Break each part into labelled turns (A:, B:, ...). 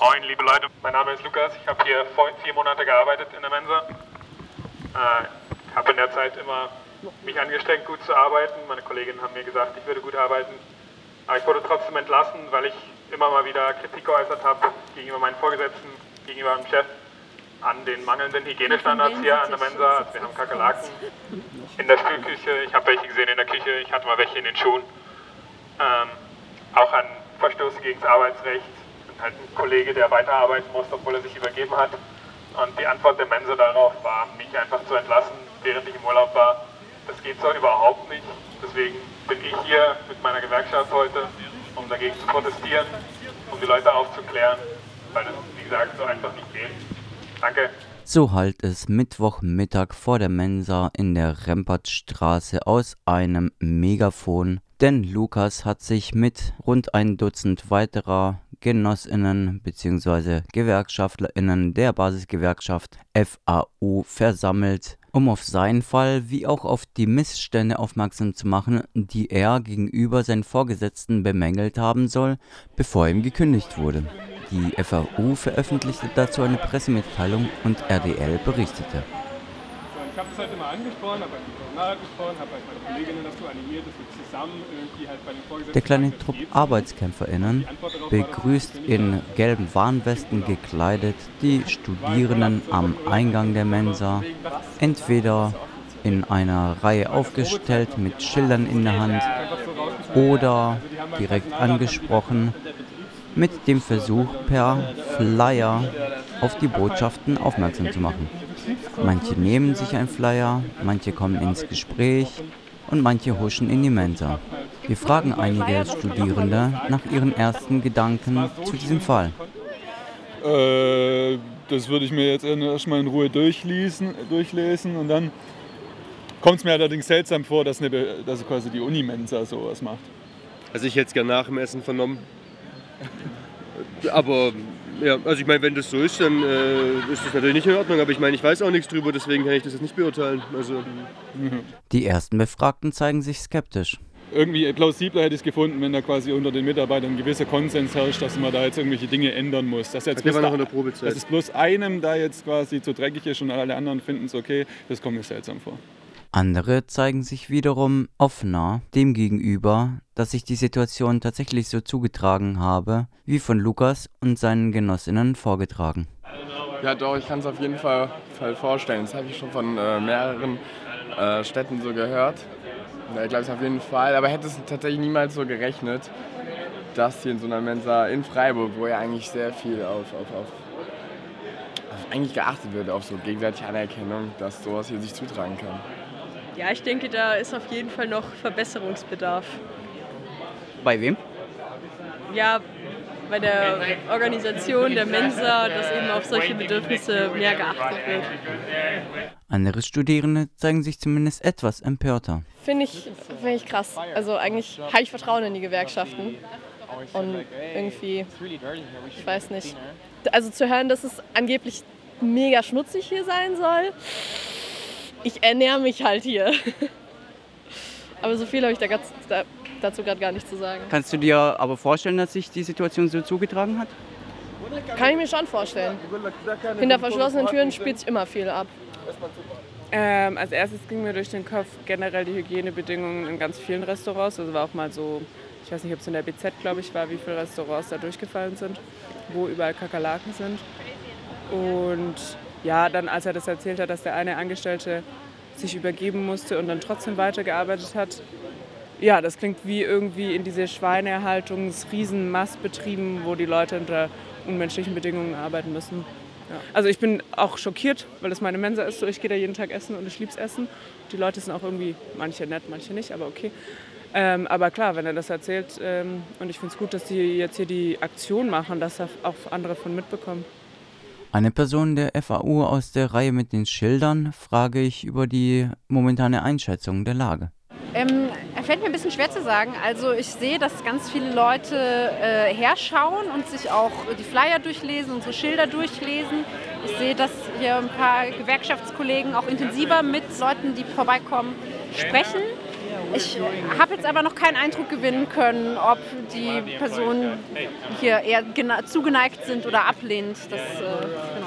A: Moin, liebe Leute, mein Name ist Lukas. Ich habe hier vier Monate gearbeitet in der Mensa. Äh, habe in der Zeit immer mich angestrengt, gut zu arbeiten. Meine Kolleginnen haben mir gesagt, ich würde gut arbeiten. Aber ich wurde trotzdem entlassen, weil ich immer mal wieder Kritik geäußert habe gegenüber meinen Vorgesetzten, gegenüber dem Chef an den mangelnden Hygienestandards hier an der Mensa. Also wir haben Kakerlaken in der Spülküche, ich habe welche gesehen in der Küche, ich hatte mal welche in den Schuhen. Ähm, auch an Verstoße gegen das Arbeitsrecht halt ein Kollege, der weiterarbeiten musste, obwohl er sich übergeben hat. Und die Antwort der Mensa darauf war, mich einfach zu entlassen, während ich im Urlaub war. Das geht so überhaupt nicht. Deswegen bin ich hier mit meiner Gewerkschaft heute, um dagegen zu protestieren, um die Leute aufzuklären, weil das, wie gesagt, so einfach nicht geht. Danke.
B: So halt es Mittwochmittag vor der Mensa in der Rempertstraße aus einem Megafon, denn Lukas hat sich mit rund ein Dutzend weiterer Genossinnen bzw. Gewerkschaftlerinnen der Basisgewerkschaft FAU versammelt, um auf seinen Fall wie auch auf die Missstände aufmerksam zu machen, die er gegenüber seinen Vorgesetzten bemängelt haben soll, bevor ihm gekündigt wurde. Die FAU veröffentlichte dazu eine Pressemitteilung und RDL berichtete.
C: Ich habe das halt immer angesprochen, habe mit Personal gesprochen, habe halt meine Kolleginnen dazu animiert, dass wir zusammen irgendwie halt bei den Vorgesetzten...
B: Der kleine Trupp ArbeitskämpferInnen begrüßt in gelben Warnwesten gekleidet die Studierenden am Eingang der Mensa, entweder in einer Reihe aufgestellt mit Schildern in der Hand oder direkt angesprochen mit dem Versuch, per Flyer auf die Botschaften aufmerksam zu machen. Manche nehmen sich ein Flyer, manche kommen ins Gespräch und manche huschen in die Mensa. Wir fragen einige Studierende nach ihren ersten Gedanken zu diesem Fall.
C: Äh, das würde ich mir jetzt erstmal in Ruhe durchlesen, durchlesen und dann kommt es mir allerdings seltsam vor, dass, eine, dass quasi die Unimensa sowas macht.
D: Also ich hätte es gerne nach dem Essen vernommen. Aber ja, also ich meine, wenn das so ist, dann äh, ist das natürlich nicht in Ordnung. Aber ich meine, ich weiß auch nichts drüber, deswegen kann ich das jetzt nicht beurteilen. Also,
B: Die ersten Befragten zeigen sich skeptisch.
C: Irgendwie plausibler hätte ich es gefunden, wenn da quasi unter den Mitarbeitern ein gewisser Konsens herrscht, dass man da jetzt irgendwelche Dinge ändern muss. Dass, jetzt da,
D: noch in der Probezeit.
C: dass es bloß einem da jetzt quasi zu dreckig ist und alle anderen finden es okay, das kommt mir seltsam vor.
B: Andere zeigen sich wiederum offener dem gegenüber, dass sich die Situation tatsächlich so zugetragen habe, wie von Lukas und seinen Genossinnen vorgetragen.
E: Ja, doch, ich kann es auf jeden Fall, vorstellen. Das habe ich schon von äh, mehreren äh, Städten so gehört. Ja, ich glaube es auf jeden Fall, aber hätte es tatsächlich niemals so gerechnet, dass hier in so einer Mensa in Freiburg, wo ja eigentlich sehr viel auf, auf, auf eigentlich geachtet wird, auf so gegenseitige Anerkennung, dass sowas hier sich zutragen kann.
F: Ja, ich denke, da ist auf jeden Fall noch Verbesserungsbedarf.
G: Bei wem?
F: Ja, bei der Organisation der Mensa, dass eben auf solche Bedürfnisse mehr geachtet wird.
B: Andere Studierende zeigen sich zumindest etwas empörter.
H: Finde ich, find ich krass. Also eigentlich habe ich Vertrauen in die Gewerkschaften. Und irgendwie, ich weiß nicht. Also zu hören, dass es angeblich mega schmutzig hier sein soll, ich ernähre mich halt hier. Aber so viel habe ich da ganz, da, dazu gerade gar nicht zu sagen.
G: Kannst du dir aber vorstellen, dass sich die Situation so zugetragen hat?
H: Kann ich mir schon vorstellen. Hinter verschlossenen Türen spielt sich immer viel ab.
I: Ähm, als erstes ging mir durch den Kopf generell die Hygienebedingungen in ganz vielen Restaurants. Also war auch mal so, ich weiß nicht, ob es in der BZ, glaube ich, war, wie viele Restaurants da durchgefallen sind, wo überall Kakerlaken sind. Und ja, dann als er das erzählt hat, dass der eine Angestellte sich übergeben musste und dann trotzdem weitergearbeitet hat, ja, das klingt wie irgendwie in diese Schweineerhaltungs-Riesenmastbetrieben, wo die Leute unter unmenschlichen Bedingungen arbeiten müssen. Ja. Also ich bin auch schockiert, weil das meine Mensa ist. So, ich gehe da jeden Tag essen und ich lieb's Essen. Die Leute sind auch irgendwie, manche nett, manche nicht, aber okay. Ähm, aber klar, wenn er das erzählt, ähm, und ich finde es gut, dass die jetzt hier die Aktion machen, dass auch andere von mitbekommen.
B: Eine Person der FAU aus der Reihe mit den Schildern frage ich über die momentane Einschätzung der Lage.
J: Ähm, fällt mir ein bisschen schwer zu sagen. Also ich sehe, dass ganz viele Leute äh, herschauen und sich auch die Flyer durchlesen, unsere Schilder durchlesen. Ich sehe, dass hier ein paar Gewerkschaftskollegen auch intensiver mit Leuten, die vorbeikommen, sprechen. Ich habe jetzt aber noch keinen Eindruck gewinnen können, ob die Personen hier eher zugeneigt sind oder ablehnend. Das, äh.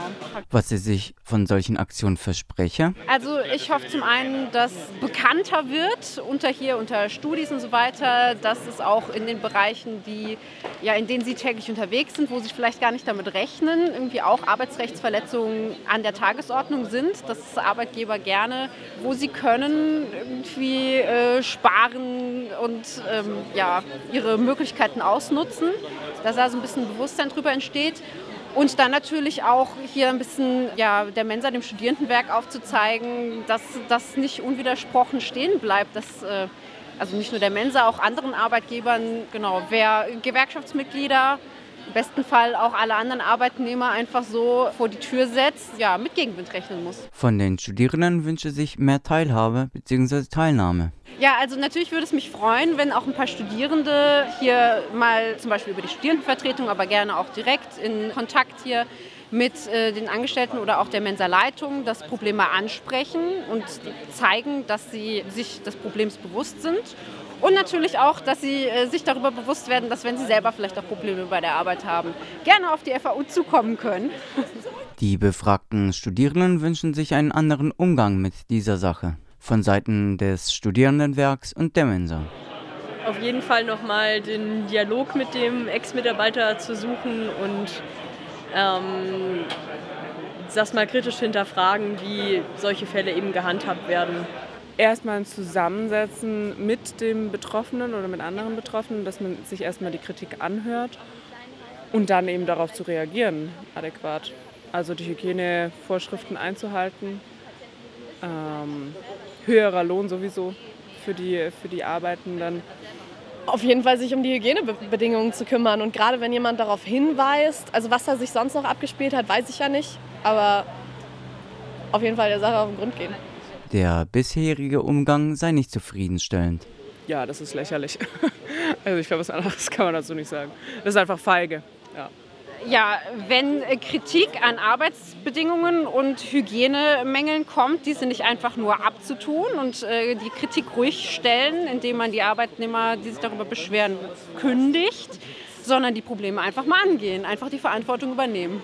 B: Was sie sich von solchen Aktionen verspreche?
J: Also ich hoffe zum einen, dass bekannter wird unter hier, unter Studis und so weiter, dass es auch in den Bereichen, die, ja, in denen sie täglich unterwegs sind, wo sie vielleicht gar nicht damit rechnen, irgendwie auch Arbeitsrechtsverletzungen an der Tagesordnung sind, dass Arbeitgeber gerne, wo sie können, irgendwie äh, sparen und ähm, ja, ihre Möglichkeiten ausnutzen, dass da so ein bisschen Bewusstsein drüber entsteht. Und dann natürlich auch hier ein bisschen ja, der Mensa, dem Studierendenwerk aufzuzeigen, dass das nicht unwidersprochen stehen bleibt. Dass, äh, also nicht nur der Mensa, auch anderen Arbeitgebern, genau, wer Gewerkschaftsmitglieder im besten Fall auch alle anderen Arbeitnehmer einfach so vor die Tür setzt, ja, mit Gegenwind rechnen muss.
B: Von den Studierenden wünsche sich mehr Teilhabe bzw. Teilnahme.
J: Ja, also natürlich würde es mich freuen, wenn auch ein paar Studierende hier mal zum Beispiel über die Studierendenvertretung, aber gerne auch direkt in Kontakt hier mit äh, den Angestellten oder auch der Mensa-Leitung das Problem mal ansprechen und zeigen, dass sie sich des Problems bewusst sind und natürlich auch, dass sie äh, sich darüber bewusst werden, dass wenn sie selber vielleicht auch Probleme bei der Arbeit haben, gerne auf die FAU zukommen können.
B: Die befragten Studierenden wünschen sich einen anderen Umgang mit dieser Sache von Seiten des Studierendenwerks und der Mensa.
F: Auf jeden Fall nochmal den Dialog mit dem Ex-Mitarbeiter zu suchen und ähm, das mal kritisch hinterfragen, wie solche Fälle eben gehandhabt werden
I: erstmal ein Zusammensetzen mit dem Betroffenen oder mit anderen Betroffenen, dass man sich erstmal die Kritik anhört und dann eben darauf zu reagieren, adäquat. Also die Hygienevorschriften einzuhalten, ähm, höherer Lohn sowieso für die, für die Arbeitenden.
H: Auf jeden Fall sich um die Hygienebedingungen zu kümmern und gerade wenn jemand darauf hinweist, also was da sich sonst noch abgespielt hat, weiß ich ja nicht, aber auf jeden Fall der Sache auf den Grund gehen.
B: Der bisherige Umgang sei nicht zufriedenstellend.
I: Ja, das ist lächerlich. Also ich glaube, was anderes kann man dazu nicht sagen. Das ist einfach feige. Ja.
J: Ja, wenn Kritik an Arbeitsbedingungen und Hygienemängeln kommt, diese nicht einfach nur abzutun und äh, die Kritik ruhig stellen, indem man die Arbeitnehmer, die sich darüber beschweren, kündigt, sondern die Probleme einfach mal angehen, einfach die Verantwortung übernehmen.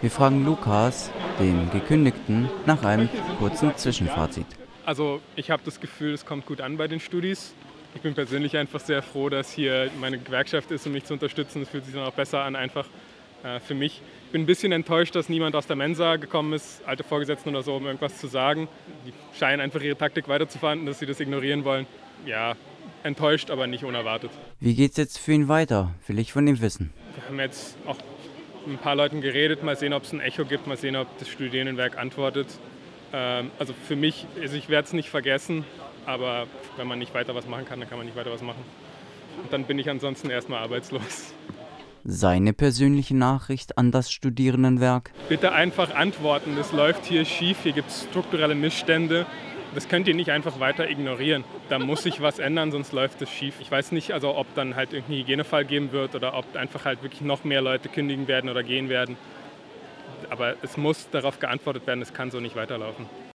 B: Wir fragen Lukas, den Gekündigten, nach einem kurzen Zwischenfazit.
A: Also ich habe das Gefühl, es kommt gut an bei den Studis. Ich bin persönlich einfach sehr froh, dass hier meine Gewerkschaft ist, um mich zu unterstützen. Es fühlt sich dann auch besser an, einfach äh, für mich. Ich bin ein bisschen enttäuscht, dass niemand aus der Mensa gekommen ist, alte Vorgesetzten oder so, um irgendwas zu sagen. Die scheinen einfach ihre Taktik weiterzufahren, dass sie das ignorieren wollen. Ja, enttäuscht, aber nicht unerwartet.
B: Wie geht's jetzt für ihn weiter? Will ich von ihm wissen.
A: Wir haben jetzt auch ein paar Leuten geredet, mal sehen, ob es ein Echo gibt, mal sehen, ob das Studierendenwerk antwortet. Ähm, also für mich, also ich werde es nicht vergessen, aber wenn man nicht weiter was machen kann, dann kann man nicht weiter was machen. Und dann bin ich ansonsten erstmal arbeitslos.
B: Seine persönliche Nachricht an das Studierendenwerk?
A: Bitte einfach antworten, das läuft hier schief, hier gibt es strukturelle Missstände das könnt ihr nicht einfach weiter ignorieren. Da muss sich was ändern, sonst läuft es schief. Ich weiß nicht, also ob dann halt irgendein Hygienefall geben wird oder ob einfach halt wirklich noch mehr Leute kündigen werden oder gehen werden. Aber es muss darauf geantwortet werden, es kann so nicht weiterlaufen.